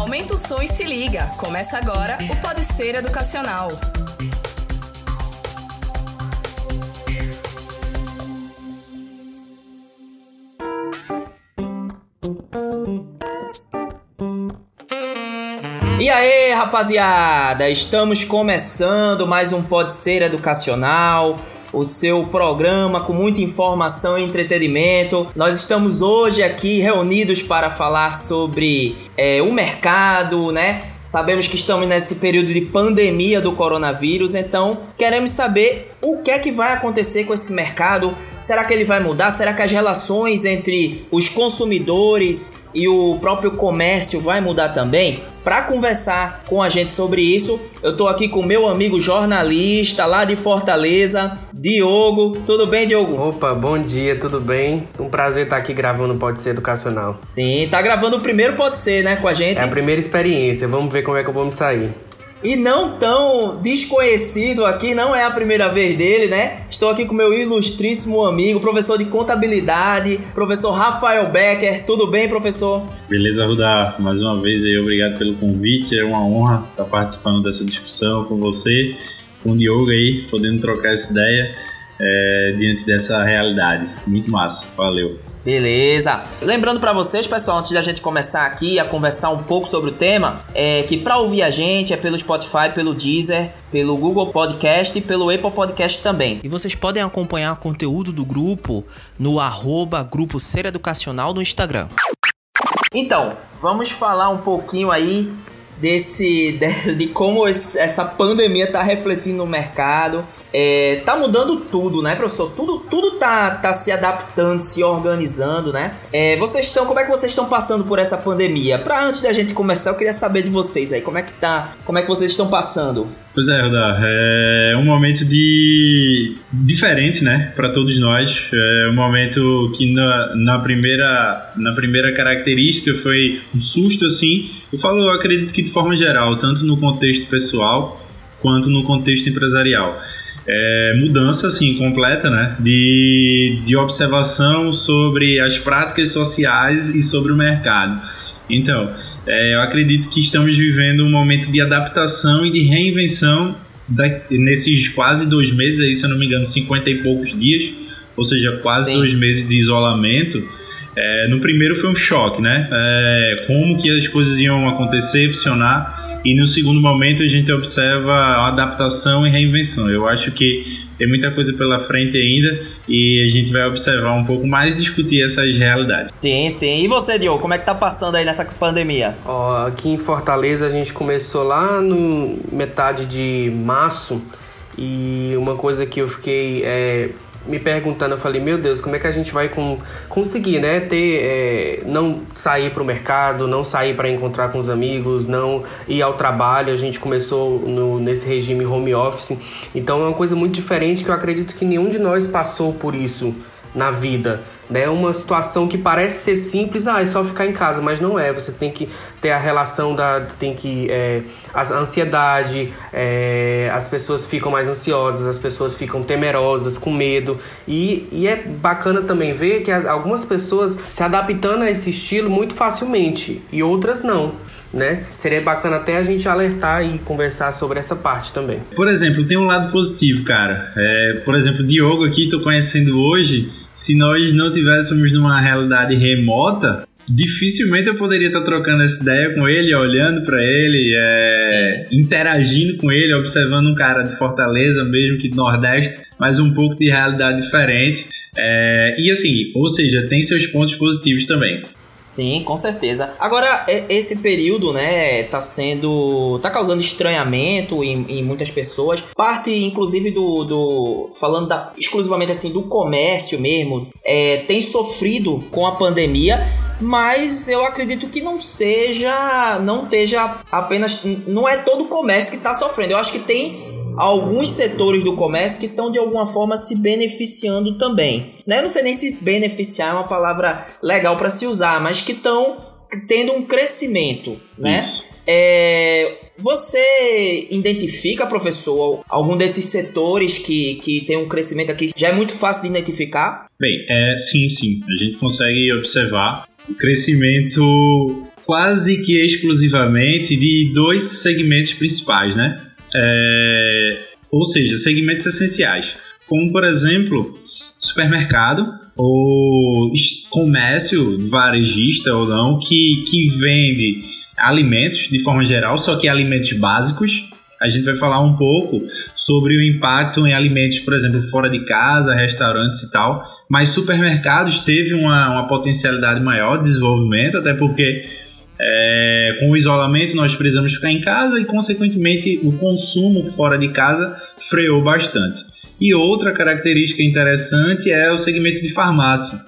Aumenta o som e se liga. Começa agora o Pode Ser Educacional. E aí, rapaziada, estamos começando mais um Pode Ser Educacional, o seu programa com muita informação e entretenimento. Nós estamos hoje aqui reunidos para falar sobre é, o mercado, né? Sabemos que estamos nesse período de pandemia do coronavírus, então queremos saber o que é que vai acontecer com esse mercado. Será que ele vai mudar? Será que as relações entre os consumidores e o próprio comércio vai mudar também? Para conversar com a gente sobre isso, eu tô aqui com meu amigo jornalista lá de Fortaleza, Diogo. Tudo bem, Diogo? Opa, bom dia, tudo bem? Um prazer estar aqui gravando Pode Ser Educacional. Sim, tá gravando o primeiro Pode Ser, né, com a gente? É a primeira experiência, vamos ver como é que eu vou me sair. E não tão desconhecido aqui, não é a primeira vez dele, né? Estou aqui com meu ilustríssimo amigo, professor de contabilidade, professor Rafael Becker. Tudo bem, professor? Beleza, Rudá. Mais uma vez aí, obrigado pelo convite. É uma honra estar participando dessa discussão com você, com o Diogo aí, podendo trocar essa ideia é, diante dessa realidade. Muito massa. Valeu. Beleza. Lembrando para vocês, pessoal, antes da gente começar aqui a conversar um pouco sobre o tema, é que para ouvir a gente é pelo Spotify, pelo Deezer, pelo Google Podcast e pelo Apple Podcast também. E vocês podem acompanhar o conteúdo do grupo no arroba Grupo Ser Educacional no Instagram. Então, vamos falar um pouquinho aí desse de, de como esse, essa pandemia está refletindo no mercado. É, tá mudando tudo, né, professor? Tudo, tudo tá, tá se adaptando, se organizando, né? É, vocês estão, como é que vocês estão passando por essa pandemia? Para antes da gente começar, eu queria saber de vocês aí, como é que tá, como é que vocês estão passando? Pois é, Rodar, é um momento de diferente, né, para todos nós. É um momento que na, na primeira na primeira característica foi um susto assim. Eu falo, eu acredito que de forma geral, tanto no contexto pessoal quanto no contexto empresarial. É, mudança assim completa né? De, de observação sobre as práticas sociais e sobre o mercado. Então é, eu acredito que estamos vivendo um momento de adaptação e de reinvenção da, nesses quase dois meses aí se eu não me engano 50 e poucos dias ou seja quase Sim. dois meses de isolamento é, no primeiro foi um choque né é, como que as coisas iam acontecer funcionar e no segundo momento a gente observa a adaptação e reinvenção. Eu acho que tem muita coisa pela frente ainda e a gente vai observar um pouco mais discutir essas realidades. Sim, sim. E você, Diogo, como é que tá passando aí nessa pandemia? Ó, aqui em Fortaleza a gente começou lá no metade de março e uma coisa que eu fiquei é, me perguntando, eu falei, meu Deus, como é que a gente vai com, conseguir, né, ter, é, não sair para o mercado, não sair para encontrar com os amigos, não ir ao trabalho, a gente começou no, nesse regime home office, então é uma coisa muito diferente que eu acredito que nenhum de nós passou por isso na vida, né? Uma situação que parece ser simples, ah, é só ficar em casa, mas não é. Você tem que ter a relação da, tem que é, a ansiedade, é, as pessoas ficam mais ansiosas, as pessoas ficam temerosas, com medo e, e é bacana também ver que as, algumas pessoas se adaptando a esse estilo muito facilmente e outras não. Né? Seria bacana até a gente alertar e conversar sobre essa parte também. Por exemplo, tem um lado positivo, cara. É, por exemplo, Diogo aqui, tô conhecendo hoje, se nós não tivéssemos numa realidade remota, dificilmente eu poderia estar trocando essa ideia com ele, olhando para ele, é, interagindo com ele, observando um cara de Fortaleza, mesmo que do Nordeste, mas um pouco de realidade diferente. É, e assim, ou seja, tem seus pontos positivos também. Sim, com certeza. Agora, esse período, né, tá sendo. tá causando estranhamento em, em muitas pessoas. Parte, inclusive, do. do falando da, exclusivamente assim, do comércio mesmo, é, tem sofrido com a pandemia. Mas eu acredito que não seja. Não esteja apenas. Não é todo o comércio que está sofrendo. Eu acho que tem alguns setores do comércio que estão de alguma forma se beneficiando também. Né? Eu não sei nem se beneficiar é uma palavra legal para se usar, mas que estão tendo um crescimento, né? É, você identifica, professor, algum desses setores que, que tem um crescimento aqui já é muito fácil de identificar? Bem, é, sim, sim. A gente consegue observar o crescimento quase que exclusivamente de dois segmentos principais, né? É, ou seja, segmentos essenciais, como por exemplo supermercado ou comércio varejista ou não que, que vende alimentos de forma geral, só que alimentos básicos. A gente vai falar um pouco sobre o impacto em alimentos, por exemplo, fora de casa, restaurantes e tal. Mas supermercados teve uma, uma potencialidade maior de desenvolvimento, até porque é, com o isolamento nós precisamos ficar em casa e, consequentemente, o consumo fora de casa freou bastante. E outra característica interessante é o segmento de farmácia.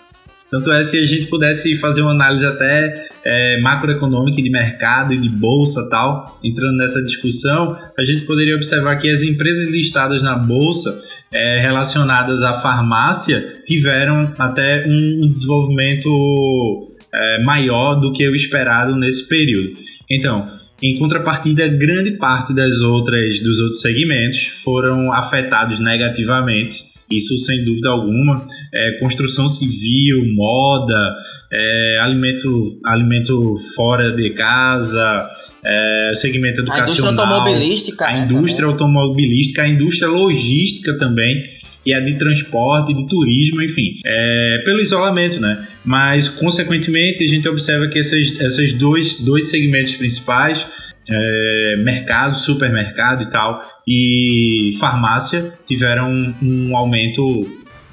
Tanto é se a gente pudesse fazer uma análise até é, macroeconômica de mercado e de bolsa tal, entrando nessa discussão, a gente poderia observar que as empresas listadas na bolsa é, relacionadas à farmácia tiveram até um desenvolvimento é, maior do que o esperado nesse período. Então, em contrapartida, grande parte das outras dos outros segmentos foram afetados negativamente. Isso sem dúvida alguma é, construção civil, moda, é, alimento, alimento fora de casa, é, segmento educacional. A indústria automobilística. A né, indústria também. automobilística, a indústria logística também e a de transporte, de turismo, enfim, é, pelo isolamento, né? Mas, consequentemente, a gente observa que esses, esses dois, dois segmentos principais, é, mercado, supermercado e tal, e farmácia, tiveram um, um aumento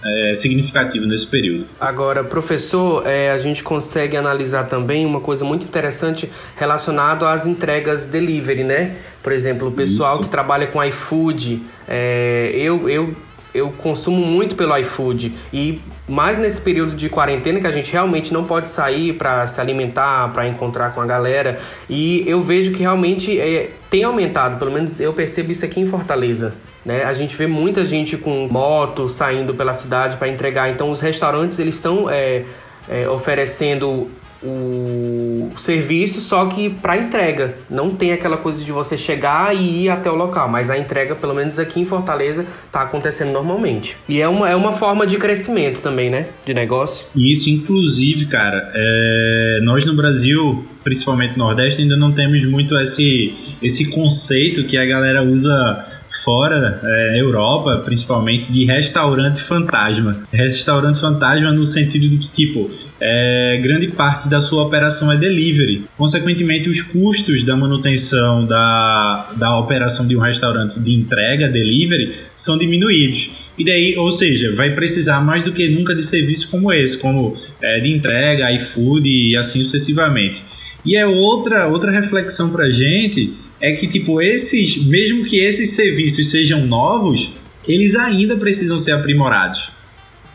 é, significativo nesse período. Agora, professor, é, a gente consegue analisar também uma coisa muito interessante relacionado às entregas delivery, né? Por exemplo, o pessoal Isso. que trabalha com iFood, é, eu, eu eu consumo muito pelo iFood e mais nesse período de quarentena que a gente realmente não pode sair para se alimentar, para encontrar com a galera e eu vejo que realmente é, tem aumentado, pelo menos eu percebo isso aqui em Fortaleza. Né? A gente vê muita gente com moto saindo pela cidade para entregar. Então, os restaurantes eles estão é, é, oferecendo o serviço, só que para entrega. Não tem aquela coisa de você chegar e ir até o local, mas a entrega, pelo menos aqui em Fortaleza, está acontecendo normalmente. E é uma, é uma forma de crescimento também, né? De negócio. Isso, inclusive, cara, é... nós no Brasil, principalmente no Nordeste, ainda não temos muito esse, esse conceito que a galera usa fora, é, Europa principalmente, de restaurante fantasma. Restaurante fantasma no sentido de que, tipo, é, grande parte da sua operação é delivery. Consequentemente, os custos da manutenção da, da operação de um restaurante de entrega, delivery, são diminuídos. E daí, ou seja, vai precisar mais do que nunca de serviços como esse, como é, de entrega, iFood e assim sucessivamente. E é outra, outra reflexão pra gente é que, tipo, esses, mesmo que esses serviços sejam novos, eles ainda precisam ser aprimorados.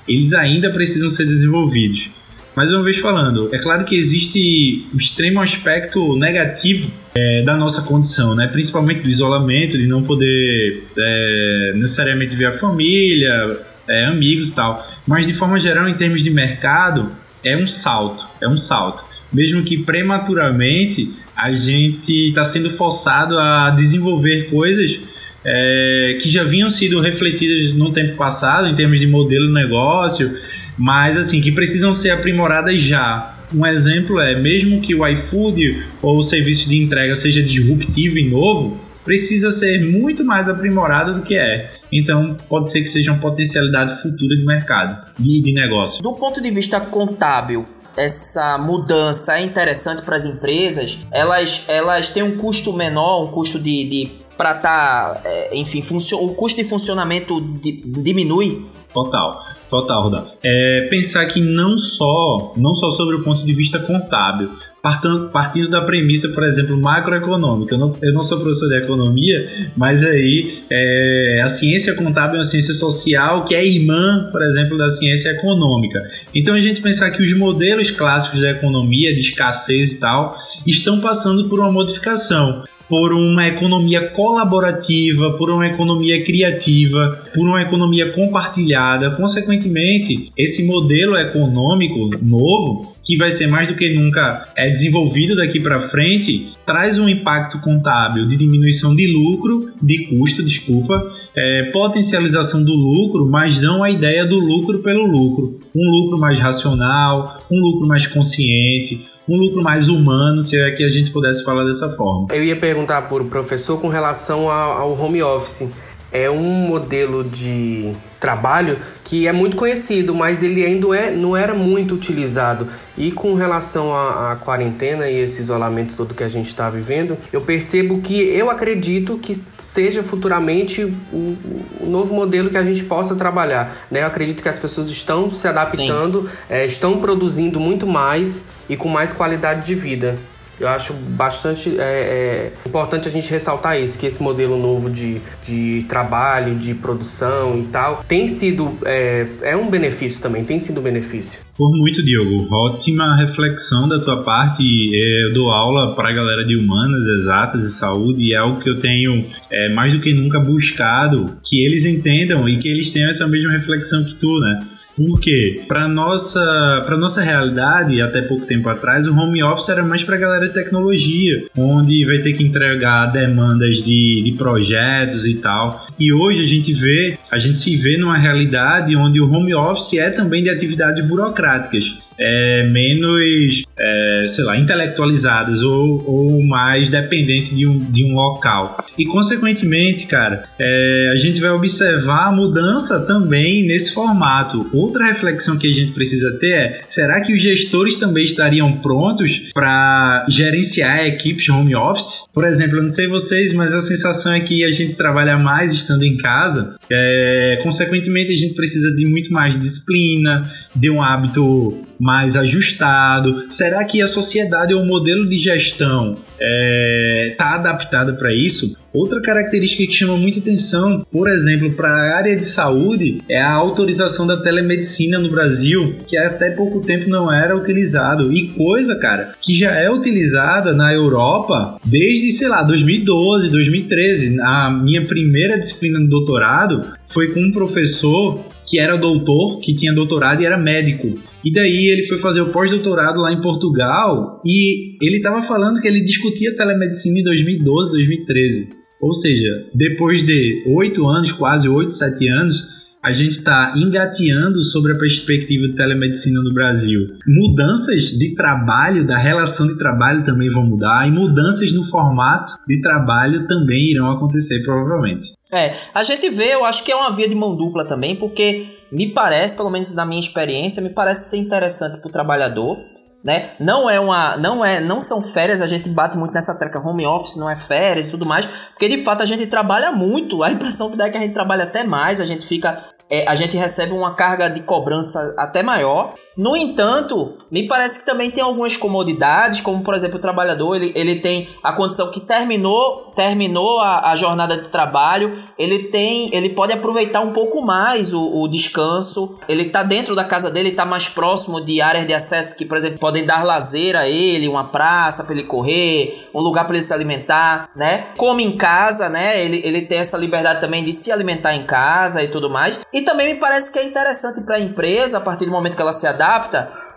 Eles ainda precisam ser desenvolvidos. Mais uma vez falando, é claro que existe um extremo aspecto negativo é, da nossa condição, né? principalmente do isolamento, de não poder é, necessariamente ver a família, é, amigos e tal. Mas de forma geral, em termos de mercado, é um salto, é um salto. Mesmo que prematuramente a gente está sendo forçado a desenvolver coisas é, que já vinham sido refletidas no tempo passado em termos de modelo de negócio, mas assim que precisam ser aprimoradas já. Um exemplo é, mesmo que o iFood ou o serviço de entrega seja disruptivo e novo, precisa ser muito mais aprimorado do que é. Então, pode ser que seja uma potencialidade futura de mercado e de negócio. Do ponto de vista contábil, essa mudança é interessante para as empresas, elas, elas têm um custo menor, um custo de, de para estar, tá, é, enfim, o custo de funcionamento di, diminui. Total, total, Rodolfo. É, pensar que não só, não só sobre o ponto de vista contábil, partindo, partindo da premissa, por exemplo, macroeconômica. Eu não, eu não sou professor de economia, mas aí é, a ciência contábil é uma ciência social que é irmã, por exemplo, da ciência econômica. Então a gente pensar que os modelos clássicos da economia, de escassez e tal, estão passando por uma modificação por uma economia colaborativa, por uma economia criativa, por uma economia compartilhada. Consequentemente, esse modelo econômico novo, que vai ser mais do que nunca é desenvolvido daqui para frente, traz um impacto contábil de diminuição de lucro, de custo, desculpa, é, potencialização do lucro, mas não a ideia do lucro pelo lucro. Um lucro mais racional, um lucro mais consciente, um lucro mais humano, se é que a gente pudesse falar dessa forma. Eu ia perguntar para o professor com relação ao home office. É um modelo de trabalho que é muito conhecido, mas ele ainda é, não era muito utilizado. E com relação à, quarentena e esse isolamento todo que a gente está vivendo, eu percebo que eu acredito que seja futuramente o, o, novo modelo que a gente possa trabalhar. Né? Eu acredito que as pessoas estão se adaptando, é, estão produzindo muito mais e com mais qualidade de vida. Eu acho bastante é, é, importante a gente ressaltar isso, que esse modelo novo de, de trabalho, de produção e tal, tem sido, é, é um benefício também, tem sido um benefício. Por muito, Diogo. Ótima reflexão da tua parte. É, eu dou aula para a galera de humanas, exatas e saúde e é algo que eu tenho é, mais do que nunca buscado que eles entendam e que eles tenham essa mesma reflexão que tu, né? Porque para nossa para nossa realidade, até pouco tempo atrás, o home office era mais para galera de tecnologia, onde vai ter que entregar demandas de, de projetos e tal. E hoje a gente vê, a gente se vê numa realidade onde o home office é também de atividades burocráticas é, menos, é, sei lá, intelectualizadas ou, ou mais dependentes de um, de um local. E, consequentemente, cara, é, a gente vai observar a mudança também nesse formato. Outra reflexão que a gente precisa ter é: será que os gestores também estariam prontos para gerenciar equipes home office? Por exemplo, eu não sei vocês, mas a sensação é que a gente trabalha mais estando em casa. É, consequentemente, a gente precisa de muito mais disciplina, de um hábito mais ajustado? Será que a sociedade ou o modelo de gestão está é, tá adaptado para isso? Outra característica que chama muita atenção, por exemplo, para a área de saúde, é a autorização da telemedicina no Brasil, que até pouco tempo não era utilizado. E coisa, cara, que já é utilizada na Europa desde, sei lá, 2012, 2013. A minha primeira disciplina no doutorado foi com um professor que era doutor, que tinha doutorado e era médico. E daí ele foi fazer o pós-doutorado lá em Portugal e ele estava falando que ele discutia telemedicina em 2012, 2013. Ou seja, depois de oito anos, quase oito, sete anos, a gente está engateando sobre a perspectiva de telemedicina no Brasil. Mudanças de trabalho, da relação de trabalho também vão mudar e mudanças no formato de trabalho também irão acontecer provavelmente. É, a gente vê, eu acho que é uma via de mão dupla também, porque me parece, pelo menos na minha experiência, me parece ser interessante para o trabalhador, né? Não é uma, não é, não são férias, a gente bate muito nessa treca home office, não é férias e tudo mais, porque de fato a gente trabalha muito, a impressão que dá é que a gente trabalha até mais, a gente fica é, a gente recebe uma carga de cobrança até maior. No entanto, me parece que também tem algumas comodidades, como por exemplo o trabalhador ele, ele tem a condição que terminou terminou a, a jornada de trabalho, ele tem ele pode aproveitar um pouco mais o, o descanso. Ele está dentro da casa dele, está mais próximo de áreas de acesso que por exemplo podem dar lazer a ele, uma praça para ele correr, um lugar para ele se alimentar, né? Come em casa, né? Ele, ele tem essa liberdade também de se alimentar em casa e tudo mais. E também me parece que é interessante para a empresa, a partir do momento que ela se adapta,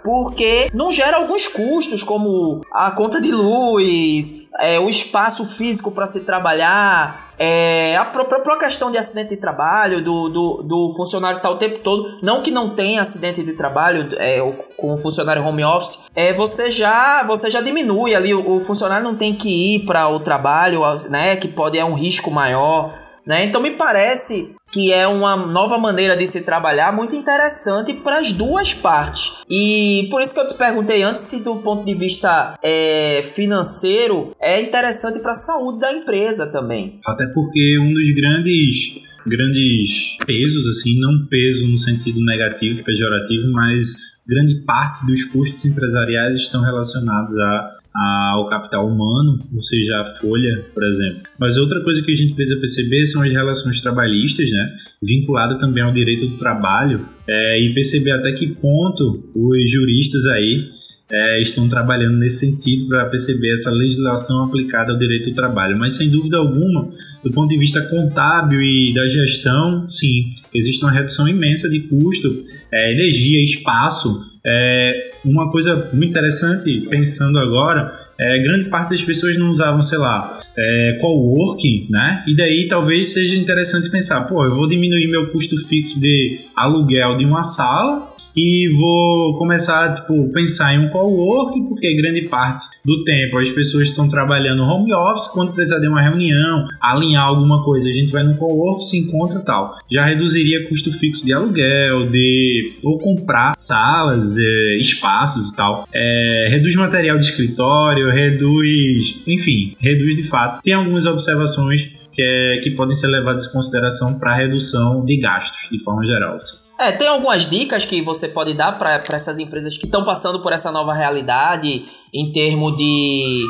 porque não gera alguns custos, como a conta de luz, é, o espaço físico para se trabalhar, é, a própria questão de acidente de trabalho, do, do, do funcionário estar tá o tempo todo, não que não tenha acidente de trabalho é, com o funcionário home office, é, você já você já diminui ali, o, o funcionário não tem que ir para o trabalho, né, que pode é um risco maior. Né? Então me parece que é uma nova maneira de se trabalhar muito interessante para as duas partes. E por isso que eu te perguntei antes se do ponto de vista é, financeiro é interessante para a saúde da empresa também. Até porque um dos grandes grandes pesos assim, não peso no sentido negativo, pejorativo, mas grande parte dos custos empresariais estão relacionados a ao capital humano, ou seja, a folha, por exemplo. Mas outra coisa que a gente precisa perceber são as relações trabalhistas, né? vinculada também ao direito do trabalho, é, e perceber até que ponto os juristas aí é, estão trabalhando nesse sentido para perceber essa legislação aplicada ao direito do trabalho. Mas sem dúvida alguma, do ponto de vista contábil e da gestão, sim, existe uma redução imensa de custo, é, energia, espaço é, uma coisa muito interessante, pensando agora, é, grande parte das pessoas não usavam, sei lá, é, coworking, né? E daí talvez seja interessante pensar, pô, eu vou diminuir meu custo fixo de aluguel de uma sala e vou começar tipo pensar em um co-work porque grande parte do tempo as pessoas estão trabalhando home office quando precisar de uma reunião alinhar alguma coisa a gente vai no co-work se encontra tal já reduziria custo fixo de aluguel de ou comprar salas é, espaços e tal é, reduz material de escritório reduz enfim reduz de fato tem algumas observações que, é, que podem ser levadas em consideração para redução de gastos, de forma geral. Assim. É, tem algumas dicas que você pode dar para essas empresas que estão passando por essa nova realidade em termos de.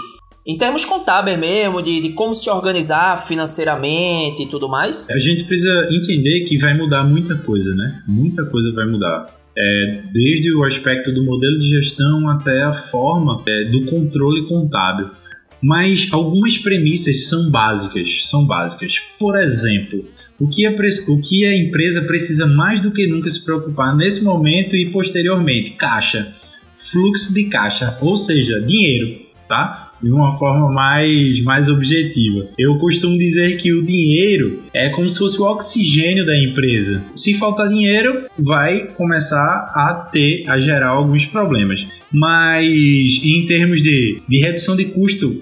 Em termos contábeis mesmo, de, de como se organizar financeiramente e tudo mais? A gente precisa entender que vai mudar muita coisa, né? Muita coisa vai mudar. É, desde o aspecto do modelo de gestão até a forma é, do controle contábil mas algumas premissas são básicas, são básicas. Por exemplo, o que, a, o que a empresa precisa mais do que nunca se preocupar nesse momento e posteriormente? Caixa, fluxo de caixa, ou seja, dinheiro, tá? de uma forma mais, mais objetiva. Eu costumo dizer que o dinheiro é como se fosse o oxigênio da empresa. Se faltar dinheiro, vai começar a ter, a gerar alguns problemas. Mas em termos de, de redução de custo,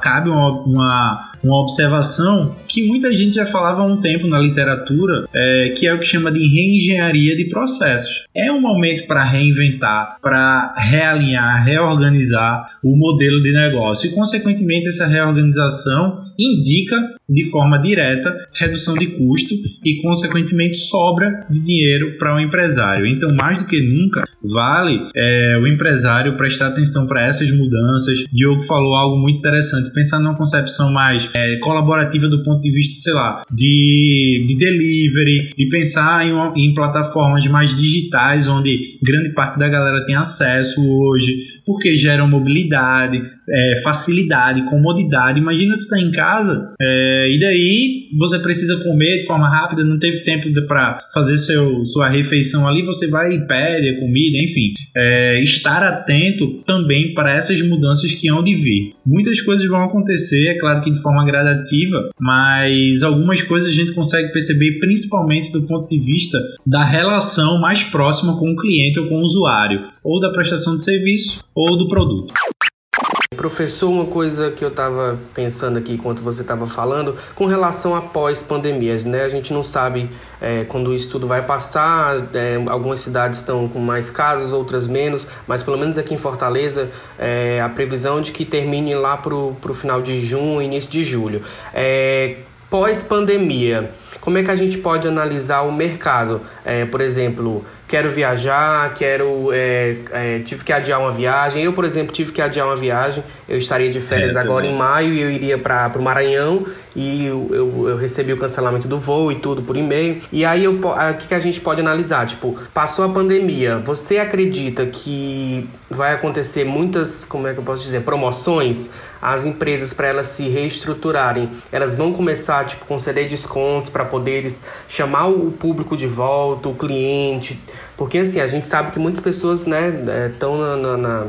cabe uma, uma uma observação que muita gente já falava há um tempo na literatura, é, que é o que chama de reengenharia de processos. É um momento para reinventar, para realinhar, reorganizar o modelo de negócio e, consequentemente, essa reorganização indica de forma direta redução de custo e, consequentemente, sobra de dinheiro para o empresário. Então, mais do que nunca, vale é, o empresário prestar atenção para essas mudanças. Diogo falou algo muito interessante, pensar numa concepção mais é, colaborativa do ponto de vista, sei lá, de, de delivery, de pensar em, em plataformas mais digitais, onde grande parte da galera tem acesso hoje, porque geram mobilidade, é, facilidade, comodidade. Imagina tu tá em casa é, e daí você precisa comer de forma rápida, não teve tempo para fazer seu, sua refeição ali, você vai e pede a comida, enfim. É, estar atento também para essas mudanças que hão de vir. Muitas coisas vão acontecer, é claro que de forma gradativa, mas algumas coisas a gente consegue perceber principalmente do ponto de vista da relação mais próxima com o cliente ou com o usuário, ou da prestação de serviço ou do produto. Professor, uma coisa que eu estava pensando aqui enquanto você estava falando, com relação a pós-pandemia, né? A gente não sabe é, quando isso tudo vai passar, é, algumas cidades estão com mais casos, outras menos, mas pelo menos aqui em Fortaleza, é, a previsão de que termine lá para o final de junho, início de julho. Pós-pandemia, como é que a gente pode analisar o mercado? É, por exemplo, quero viajar, quero. É, é, tive que adiar uma viagem. Eu, por exemplo, tive que adiar uma viagem. Eu estaria de férias agora em maio e eu iria para o Maranhão e eu, eu, eu, recebi o cancelamento do voo e tudo por e-mail. E aí o que, que a gente pode analisar? Tipo, passou a pandemia, você acredita que vai acontecer muitas, como é que eu posso dizer, promoções? As empresas, para elas se reestruturarem, elas vão começar, tipo, conceder descontos para poderes chamar o público de volta, o cliente. Porque assim, a gente sabe que muitas pessoas, né, estão é, na, na,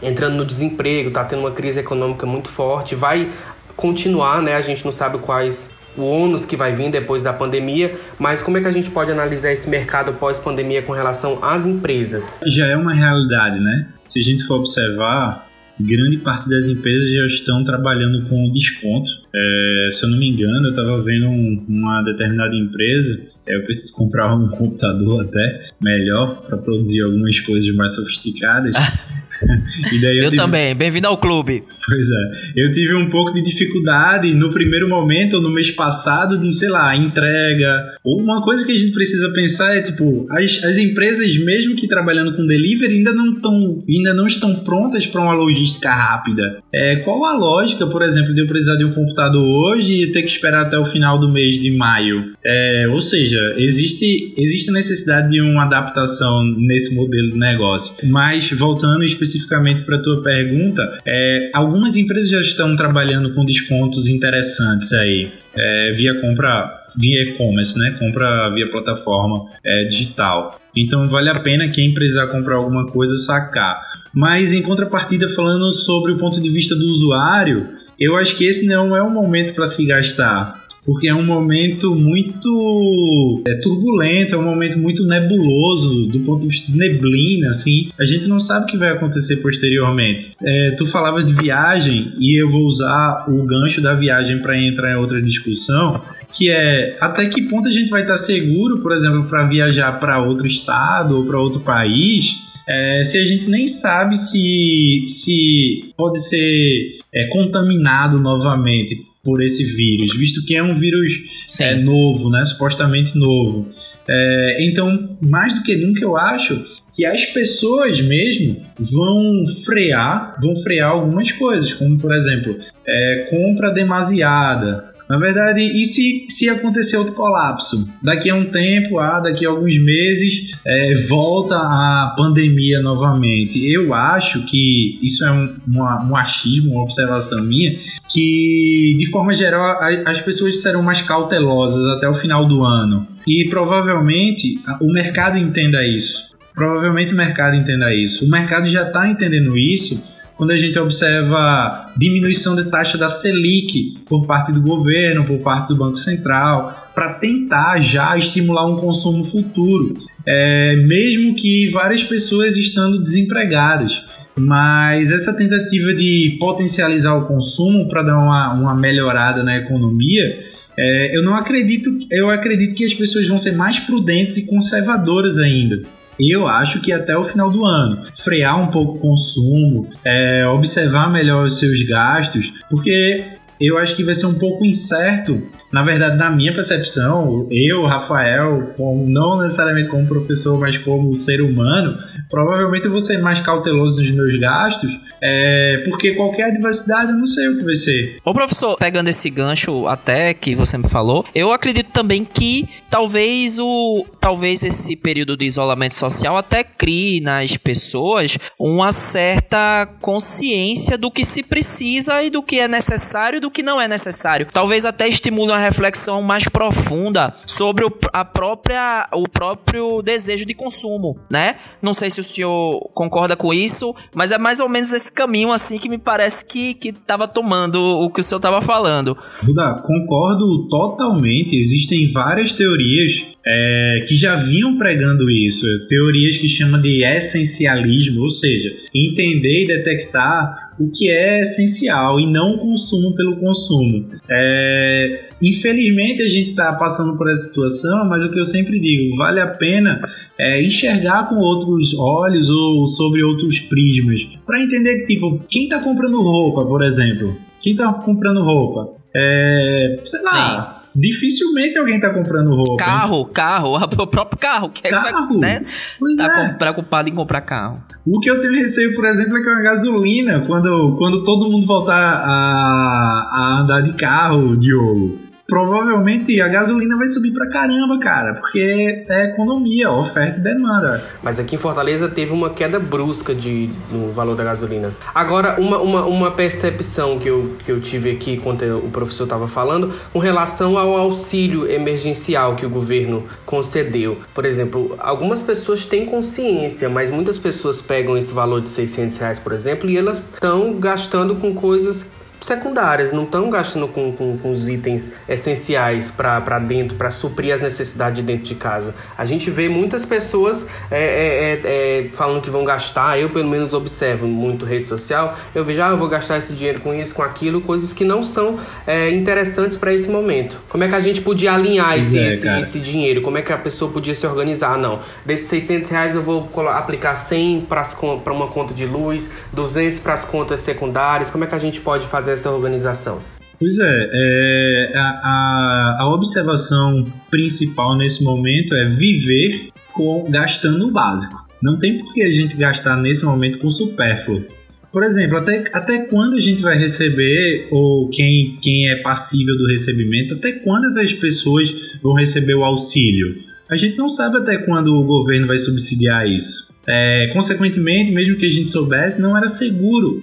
entrando no desemprego, tá tendo uma crise econômica muito forte, vai continuar, né? A gente não sabe quais o ônus que vai vir depois da pandemia, mas como é que a gente pode analisar esse mercado pós-pandemia com relação às empresas? Já é uma realidade, né? Se a gente for observar, grande parte das empresas já estão trabalhando com desconto. É, se eu não me engano, eu estava vendo um, uma determinada empresa, é, eu preciso comprar um computador até melhor para produzir algumas coisas mais sofisticadas. eu, eu tive... também, bem-vindo ao clube. Pois é, eu tive um pouco de dificuldade no primeiro momento, ou no mês passado, de, sei lá, entrega. Ou uma coisa que a gente precisa pensar é, tipo, as, as empresas, mesmo que trabalhando com delivery, ainda não, tão, ainda não estão prontas para uma logística rápida. É, qual a lógica, por exemplo, de eu precisar de um computador hoje e ter que esperar até o final do mês de maio? É, ou seja, existe, existe necessidade de uma adaptação nesse modelo de negócio. Mas, voltando especificamente especificamente para a tua pergunta, é, algumas empresas já estão trabalhando com descontos interessantes aí, é, via compra via e-commerce, né? Compra via plataforma é, digital. Então vale a pena quem precisar comprar alguma coisa sacar. Mas em contrapartida, falando sobre o ponto de vista do usuário, eu acho que esse não é o momento para se gastar porque é um momento muito é, turbulento, é um momento muito nebuloso do ponto de vista de neblina, assim. A gente não sabe o que vai acontecer posteriormente. É, tu falava de viagem e eu vou usar o gancho da viagem para entrar em outra discussão que é até que ponto a gente vai estar seguro, por exemplo, para viajar para outro estado ou para outro país, é, se a gente nem sabe se, se pode ser é, contaminado novamente por esse vírus, visto que é um vírus é, novo, né, supostamente novo. É, então, mais do que nunca, eu acho que as pessoas mesmo vão frear, vão frear algumas coisas, como por exemplo, é, compra demasiada, na verdade, e se, se acontecer outro colapso? Daqui a um tempo, ah, daqui a alguns meses, é, volta a pandemia novamente. Eu acho que isso é um, um achismo, uma observação minha, que de forma geral as pessoas serão mais cautelosas até o final do ano. E provavelmente o mercado entenda isso. Provavelmente o mercado entenda isso. O mercado já está entendendo isso quando a gente observa diminuição de taxa da Selic por parte do governo, por parte do Banco Central, para tentar já estimular um consumo futuro, é, mesmo que várias pessoas estando desempregadas. Mas essa tentativa de potencializar o consumo para dar uma, uma melhorada na economia, é, eu não acredito, eu acredito que as pessoas vão ser mais prudentes e conservadoras ainda eu acho que até o final do ano. Frear um pouco o consumo, é, observar melhor os seus gastos, porque eu acho que vai ser um pouco incerto na verdade, na minha percepção, eu, Rafael, não necessariamente como professor, mas como ser humano, provavelmente vou ser mais cauteloso nos meus gastos, é, porque qualquer adversidade eu não sei o que vai ser. Ô professor, pegando esse gancho até que você me falou, eu acredito também que talvez o talvez esse período de isolamento social até crie nas pessoas uma certa consciência do que se precisa e do que é necessário e do que não é necessário. Talvez até estimule uma reflexão mais profunda sobre o, a própria, o próprio desejo de consumo, né? Não sei se o senhor concorda com isso, mas é mais ou menos esse caminho assim que me parece que que estava tomando o que o senhor estava falando. Buda, concordo totalmente. Existem várias teorias é, que já vinham pregando isso, teorias que chamam de essencialismo, ou seja, entender e detectar o que é essencial e não o consumo pelo consumo. É, infelizmente a gente está passando por essa situação, mas o que eu sempre digo, vale a pena é, enxergar com outros olhos ou sobre outros prismas para entender que tipo quem está comprando roupa, por exemplo, quem está comprando roupa, é, sei lá. Sim dificilmente alguém tá comprando roupa. Carro, hein? carro, o próprio carro. Que carro? Vai, né? Pois tá é. preocupado em comprar carro. O que eu tenho receio, por exemplo, é que a gasolina, quando, quando todo mundo voltar a, a andar de carro, Diogo, provavelmente a gasolina vai subir pra caramba, cara, porque é economia, oferta e demanda. Mas aqui em Fortaleza teve uma queda brusca de, no valor da gasolina. Agora, uma, uma, uma percepção que eu, que eu tive aqui quando o professor estava falando, com relação ao auxílio emergencial que o governo concedeu. Por exemplo, algumas pessoas têm consciência, mas muitas pessoas pegam esse valor de 600 reais, por exemplo, e elas estão gastando com coisas secundárias, não estão gastando com, com, com, os itens essenciais para dentro, para suprir as necessidades de dentro de casa. A gente vê muitas pessoas é, é, é, é, falando que vão gastar, eu pelo menos observo muito rede social, eu vejo, ah, eu vou gastar esse dinheiro com isso, com aquilo, coisas que não são é, interessantes para esse momento. Como é que a gente podia alinhar esse, é, esse, esse, dinheiro? Como é que a pessoa podia se organizar? Não, desses 600 reais eu vou aplicar 100 para uma conta de luz, 200 para as contas secundárias, como é que a gente pode fazer fazer essa organização? Pois é, é a, a, a, observação principal nesse momento é viver com, gastando o básico. Não tem por que a gente gastar nesse momento com supérfluo. Por exemplo, até, até quando a gente vai receber, ou quem, quem é passível do recebimento, até quando essas pessoas vão receber o auxílio? A gente não sabe até quando o governo vai subsidiar isso. É, consequentemente, mesmo que a gente soubesse, não era seguro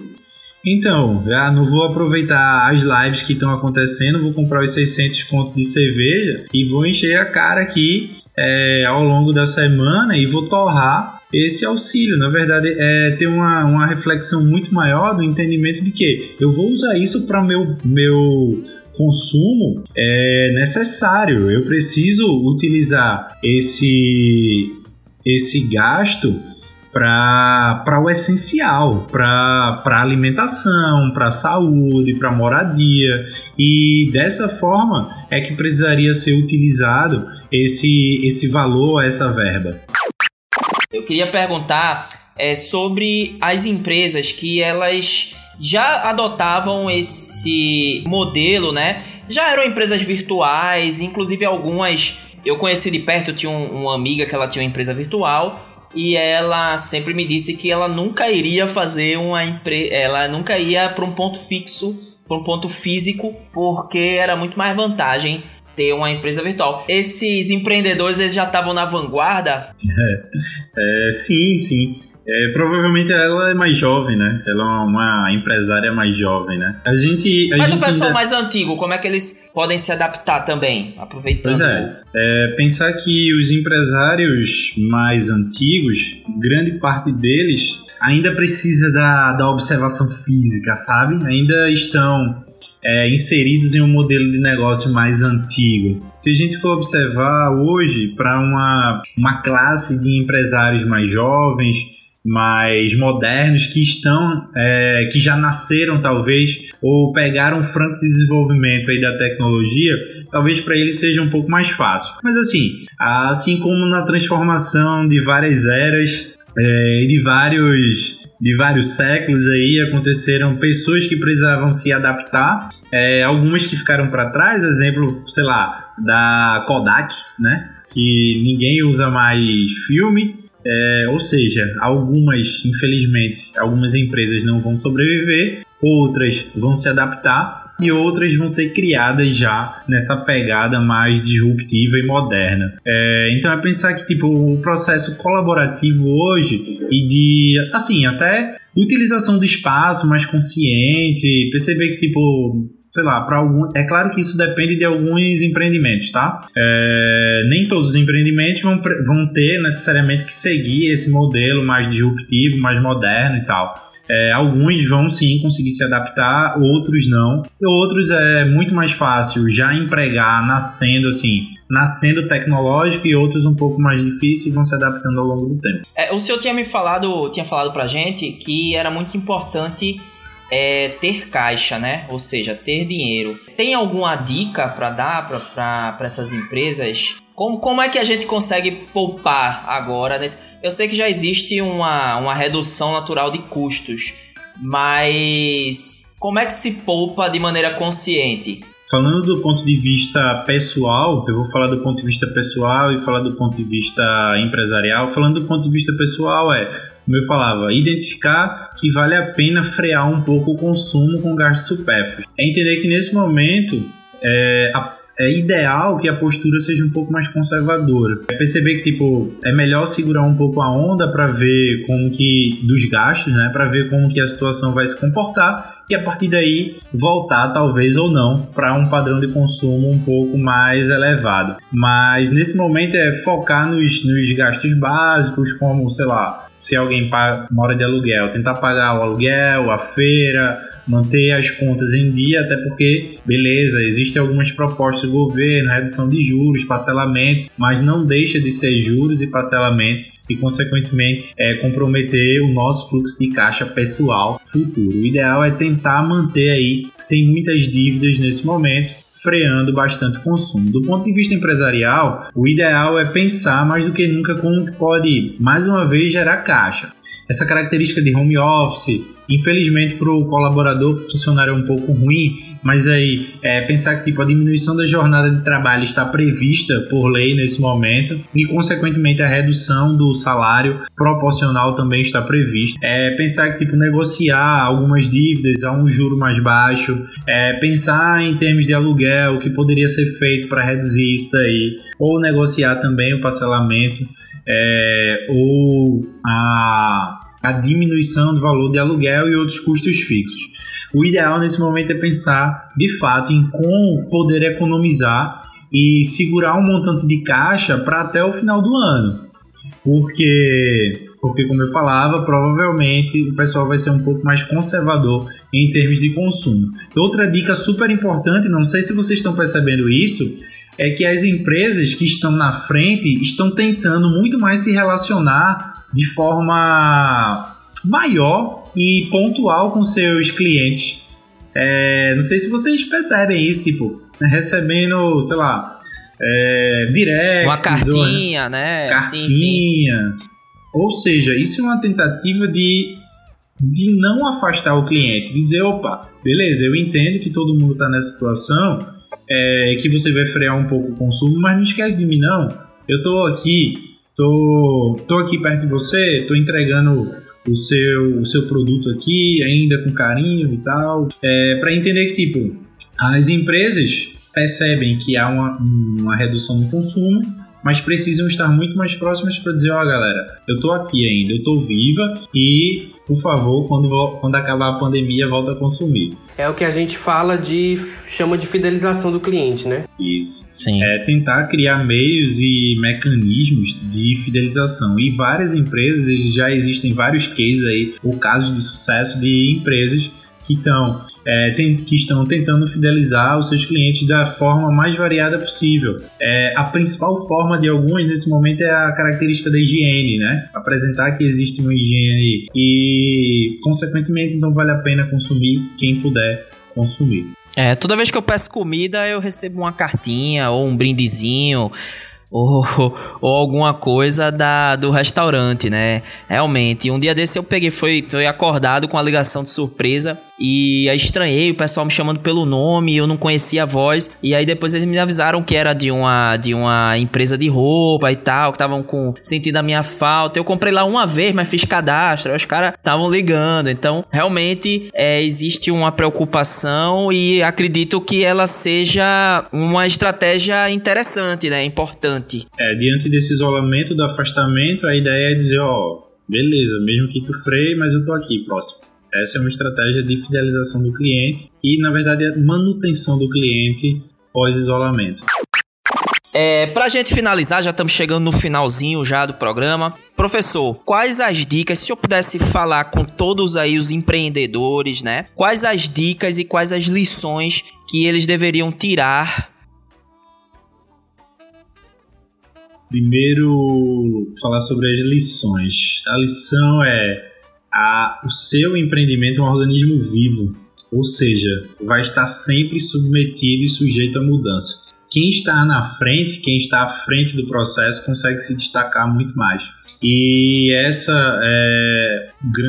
então, já não vou aproveitar as lives que estão acontecendo, vou comprar os 600 contos de cerveja e vou encher a cara aqui é, ao longo da semana e vou torrar esse auxílio. Na verdade, é ter uma, uma reflexão muito maior do entendimento de que eu vou usar isso para meu meu consumo é necessário. Eu preciso utilizar esse, esse gasto para o essencial, para alimentação, para saúde, para moradia. E dessa forma é que precisaria ser utilizado esse, esse valor, essa verba. Eu queria perguntar é, sobre as empresas que elas já adotavam esse modelo, né? Já eram empresas virtuais, inclusive algumas. Eu conheci de perto, tinha um, uma amiga que ela tinha uma empresa virtual e ela sempre me disse que ela nunca iria fazer uma empresa, ela nunca ia para um ponto fixo, para um ponto físico, porque era muito mais vantagem ter uma empresa virtual. Esses empreendedores eles já estavam na vanguarda? É, é, sim, sim. É, provavelmente ela é mais jovem, né? Ela é uma empresária mais jovem, né? A gente. A Mas gente o pessoal ainda... mais antigo, como é que eles podem se adaptar também? Aproveitando. Pois é. é. Pensar que os empresários mais antigos, grande parte deles ainda precisa da, da observação física, sabe? Ainda estão é, inseridos em um modelo de negócio mais antigo. Se a gente for observar hoje para uma, uma classe de empresários mais jovens, mais modernos que estão, é, que já nasceram talvez, ou pegaram um franco desenvolvimento aí da tecnologia, talvez para eles seja um pouco mais fácil. Mas assim, assim como na transformação de várias eras é, e de vários de vários séculos aí aconteceram pessoas que precisavam se adaptar, é, algumas que ficaram para trás, exemplo, sei lá, da Kodak, né? Que ninguém usa mais filme, é, ou seja, algumas, infelizmente, algumas empresas não vão sobreviver, outras vão se adaptar e outras vão ser criadas já nessa pegada mais disruptiva e moderna. É, então é pensar que tipo o processo colaborativo hoje e de assim até utilização do espaço mais consciente, perceber que tipo sei lá, para algum. É claro que isso depende de alguns empreendimentos, tá? É, nem todos os empreendimentos vão, vão ter necessariamente que seguir esse modelo mais disruptivo, mais moderno e tal. É, alguns vão sim conseguir se adaptar, outros não. E outros é muito mais fácil já empregar nascendo assim, nascendo tecnológico e outros um pouco mais difíceis vão se adaptando ao longo do tempo. É, o senhor tinha me falado, tinha falado pra gente que era muito importante é ter caixa, né? Ou seja, ter dinheiro. Tem alguma dica para dar para essas empresas? Como, como é que a gente consegue poupar agora? Nesse... Eu sei que já existe uma, uma redução natural de custos, mas como é que se poupa de maneira consciente? Falando do ponto de vista pessoal, eu vou falar do ponto de vista pessoal e falar do ponto de vista empresarial. Falando do ponto de vista pessoal, é como eu falava, identificar que vale a pena frear um pouco o consumo com gastos supérfluos. É entender que nesse momento é, a, é ideal que a postura seja um pouco mais conservadora. É perceber que tipo é melhor segurar um pouco a onda para ver como que dos gastos, né, para ver como que a situação vai se comportar e a partir daí voltar talvez ou não para um padrão de consumo um pouco mais elevado. Mas nesse momento é focar nos, nos gastos básicos, como sei lá se alguém mora de aluguel, tentar pagar o aluguel, a feira, manter as contas em dia, até porque, beleza, existem algumas propostas do governo, redução de juros, parcelamento, mas não deixa de ser juros e parcelamento e, consequentemente, é, comprometer o nosso fluxo de caixa pessoal futuro. O ideal é tentar manter aí sem muitas dívidas nesse momento freando bastante o consumo. Do ponto de vista empresarial, o ideal é pensar mais do que nunca como pode, mais uma vez, gerar caixa. Essa característica de home office, Infelizmente, para o colaborador, para o funcionário é um pouco ruim, mas aí é, pensar que tipo, a diminuição da jornada de trabalho está prevista por lei nesse momento e, consequentemente, a redução do salário proporcional também está prevista. É, pensar que tipo, negociar algumas dívidas a um juro mais baixo, é, pensar em termos de aluguel, o que poderia ser feito para reduzir isso daí, ou negociar também o parcelamento, é, ou a a diminuição do valor de aluguel e outros custos fixos. O ideal nesse momento é pensar de fato em como poder economizar e segurar um montante de caixa para até o final do ano. Porque porque, como eu falava, provavelmente o pessoal vai ser um pouco mais conservador em termos de consumo. Outra dica super importante, não sei se vocês estão percebendo isso, é que as empresas que estão na frente estão tentando muito mais se relacionar de forma maior e pontual com seus clientes. É, não sei se vocês percebem isso, tipo, recebendo, sei lá, é, direct. Uma cartinha, né? Cartinha. Sim, sim. Ou seja, isso é uma tentativa de, de não afastar o cliente, de dizer, opa, beleza, eu entendo que todo mundo está nessa situação, é, que você vai frear um pouco o consumo, mas não esquece de mim não. Eu tô aqui, tô, tô aqui perto de você, tô entregando o seu, o seu produto aqui, ainda com carinho e tal, é, para entender que, tipo, as empresas percebem que há uma, uma redução no consumo, mas precisam estar muito mais próximas para dizer, ó, oh, galera, eu tô aqui ainda, eu tô viva e, por favor, quando, quando acabar a pandemia, volta a consumir. É o que a gente fala de chama de fidelização do cliente, né? Isso. Sim. É tentar criar meios e mecanismos de fidelização. E várias empresas, já existem vários cases aí, ou casos de sucesso de empresas que estão é, tem, que estão tentando fidelizar os seus clientes da forma mais variada possível. É, a principal forma de algumas nesse momento é a característica da higiene, né? Apresentar que existe uma higiene e, consequentemente, então vale a pena consumir quem puder consumir. É, toda vez que eu peço comida, eu recebo uma cartinha ou um brindezinho ou, ou alguma coisa da, do restaurante, né? Realmente. Um dia desse eu peguei, foi, foi acordado com a ligação de surpresa e aí estranhei o pessoal me chamando pelo nome, eu não conhecia a voz. E aí depois eles me avisaram que era de uma, de uma empresa de roupa e tal, que estavam com sentindo a minha falta. Eu comprei lá uma vez, mas fiz cadastro, os caras estavam ligando. Então, realmente é, existe uma preocupação e acredito que ela seja uma estratégia interessante, né? Importante. É, diante desse isolamento, do afastamento, a ideia é dizer, ó, beleza, mesmo que tu freie, mas eu tô aqui, próximo. Essa é uma estratégia de fidelização do cliente e, na verdade, a manutenção do cliente pós-isolamento. É, pra gente finalizar, já estamos chegando no finalzinho já do programa. Professor, quais as dicas, se eu pudesse falar com todos aí os empreendedores, né? Quais as dicas e quais as lições que eles deveriam tirar? Primeiro, falar sobre as lições. A lição é a, o seu empreendimento é um organismo vivo, ou seja, vai estar sempre submetido e sujeito a mudança. Quem está na frente, quem está à frente do processo, consegue se destacar muito mais. E essa é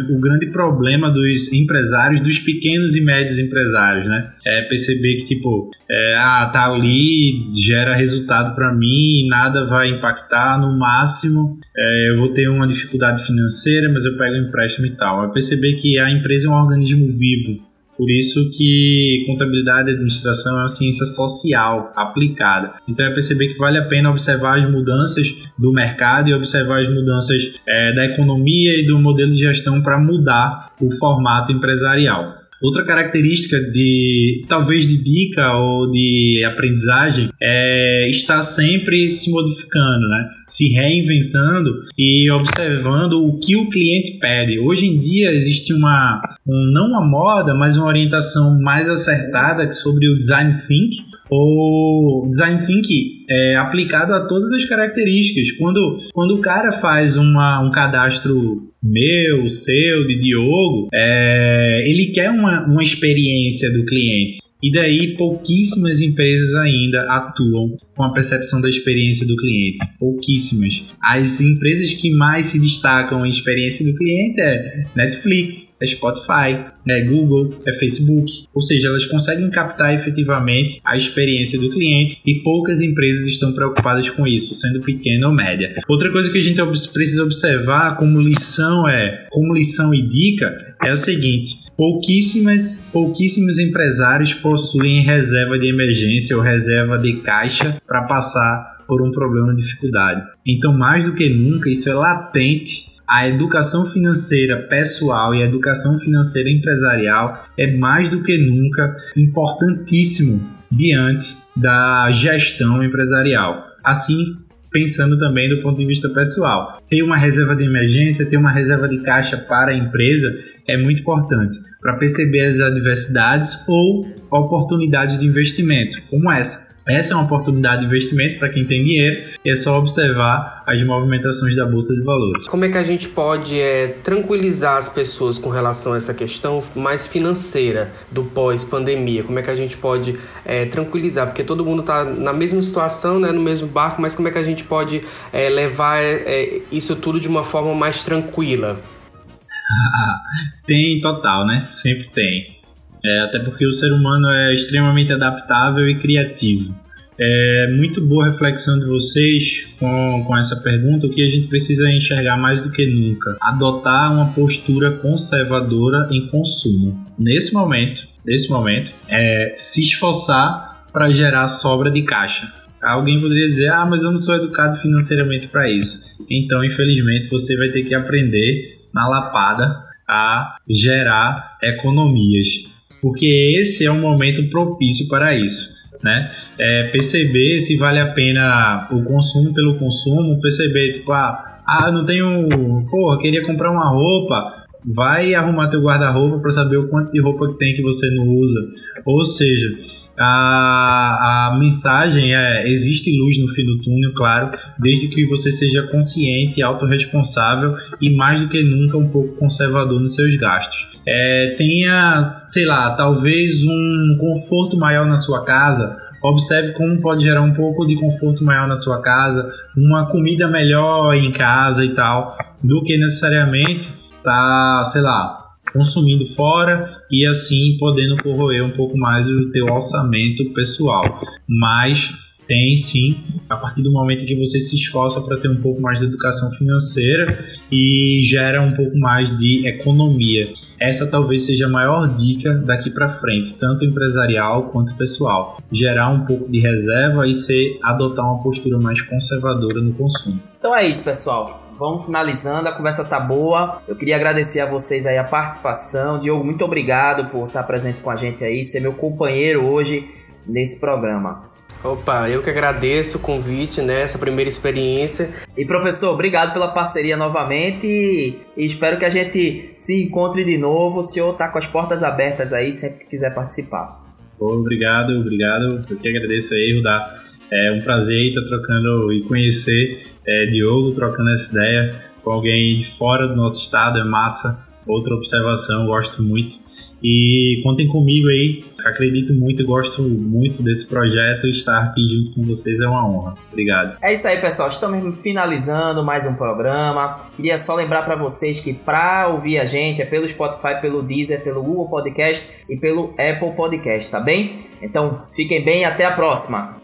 o grande problema dos empresários, dos pequenos e médios empresários, né? É perceber que, tipo, é, ah, tá ali, gera resultado para mim, nada vai impactar, no máximo é, eu vou ter uma dificuldade financeira, mas eu pego um empréstimo e tal. É perceber que a empresa é um organismo vivo, por isso que contabilidade e administração é uma ciência social aplicada. Então é perceber que vale a pena observar as mudanças do mercado e observar as mudanças é, da economia e do modelo de gestão para mudar o formato empresarial. Outra característica de talvez de dica ou de aprendizagem é estar sempre se modificando, né? Se reinventando e observando o que o cliente pede. Hoje em dia existe uma um, não uma moda, mas uma orientação mais acertada sobre o design thinking, o design thinking é aplicado a todas as características. Quando, quando o cara faz uma, um cadastro meu, seu, de Diogo, é, ele quer uma, uma experiência do cliente. E daí pouquíssimas empresas ainda atuam com a percepção da experiência do cliente. Pouquíssimas. As empresas que mais se destacam em experiência do cliente é Netflix, é Spotify, é Google, é Facebook. Ou seja, elas conseguem captar efetivamente a experiência do cliente e poucas empresas estão preocupadas com isso, sendo pequena ou média. Outra coisa que a gente precisa observar como lição é, como lição e dica é o seguinte: Pouquíssimas, pouquíssimos empresários possuem reserva de emergência ou reserva de caixa para passar por um problema de dificuldade. Então, mais do que nunca, isso é latente. A educação financeira pessoal e a educação financeira empresarial é mais do que nunca importantíssimo diante da gestão empresarial. Assim, pensando também do ponto de vista pessoal. Ter uma reserva de emergência, ter uma reserva de caixa para a empresa é muito importante para perceber as adversidades ou oportunidades de investimento, como essa. Essa é uma oportunidade de investimento para quem tem dinheiro e é só observar as movimentações da Bolsa de Valores. Como é que a gente pode é, tranquilizar as pessoas com relação a essa questão mais financeira do pós-pandemia? Como é que a gente pode é, tranquilizar? Porque todo mundo está na mesma situação, né, no mesmo barco, mas como é que a gente pode é, levar é, isso tudo de uma forma mais tranquila? tem total, né? Sempre tem. É, até porque o ser humano é extremamente adaptável e criativo. É muito boa reflexão de vocês com, com essa pergunta. O que a gente precisa enxergar mais do que nunca: adotar uma postura conservadora em consumo. Nesse momento, nesse momento, é se esforçar para gerar sobra de caixa. Alguém poderia dizer: ah, mas eu não sou educado financeiramente para isso. Então, infelizmente, você vai ter que aprender na lapada a gerar economias porque esse é um momento propício para isso. Né? É, perceber se vale a pena o consumo pelo consumo, perceber, tipo, ah, ah não tenho. Porra, queria comprar uma roupa. Vai arrumar teu guarda-roupa para saber o quanto de roupa que tem que você não usa. Ou seja, a, a mensagem é: existe luz no fim do túnel, claro, desde que você seja consciente autorresponsável e mais do que nunca um pouco conservador nos seus gastos. É, tenha, sei lá, talvez um conforto maior na sua casa. Observe como pode gerar um pouco de conforto maior na sua casa, uma comida melhor em casa e tal, do que necessariamente tá, sei lá, consumindo fora e assim podendo corroer um pouco mais o teu orçamento pessoal. Mas tem sim, a partir do momento que você se esforça para ter um pouco mais de educação financeira e gera um pouco mais de economia. Essa talvez seja a maior dica daqui para frente, tanto empresarial quanto pessoal. Gerar um pouco de reserva e ser adotar uma postura mais conservadora no consumo. Então é isso, pessoal. Vamos finalizando, a conversa tá boa. Eu queria agradecer a vocês aí a participação. Diogo, muito obrigado por estar presente com a gente aí, ser meu companheiro hoje nesse programa. Opa, eu que agradeço o convite, né? Essa primeira experiência. E professor, obrigado pela parceria novamente e, espero que a gente se encontre de novo. O senhor tá com as portas abertas aí, sempre que quiser participar. Obrigado, obrigado. Eu que agradeço aí, Rudá. É um prazer estar trocando e conhecer é, Diogo, trocando essa ideia com alguém de fora do nosso estado, é massa. Outra observação, gosto muito. E contem comigo aí, acredito muito e gosto muito desse projeto estar aqui junto com vocês é uma honra. Obrigado. É isso aí, pessoal. Estamos finalizando mais um programa. Queria só lembrar para vocês que para ouvir a gente é pelo Spotify, pelo Deezer, pelo Google Podcast e pelo Apple Podcast, tá bem? Então, fiquem bem e até a próxima.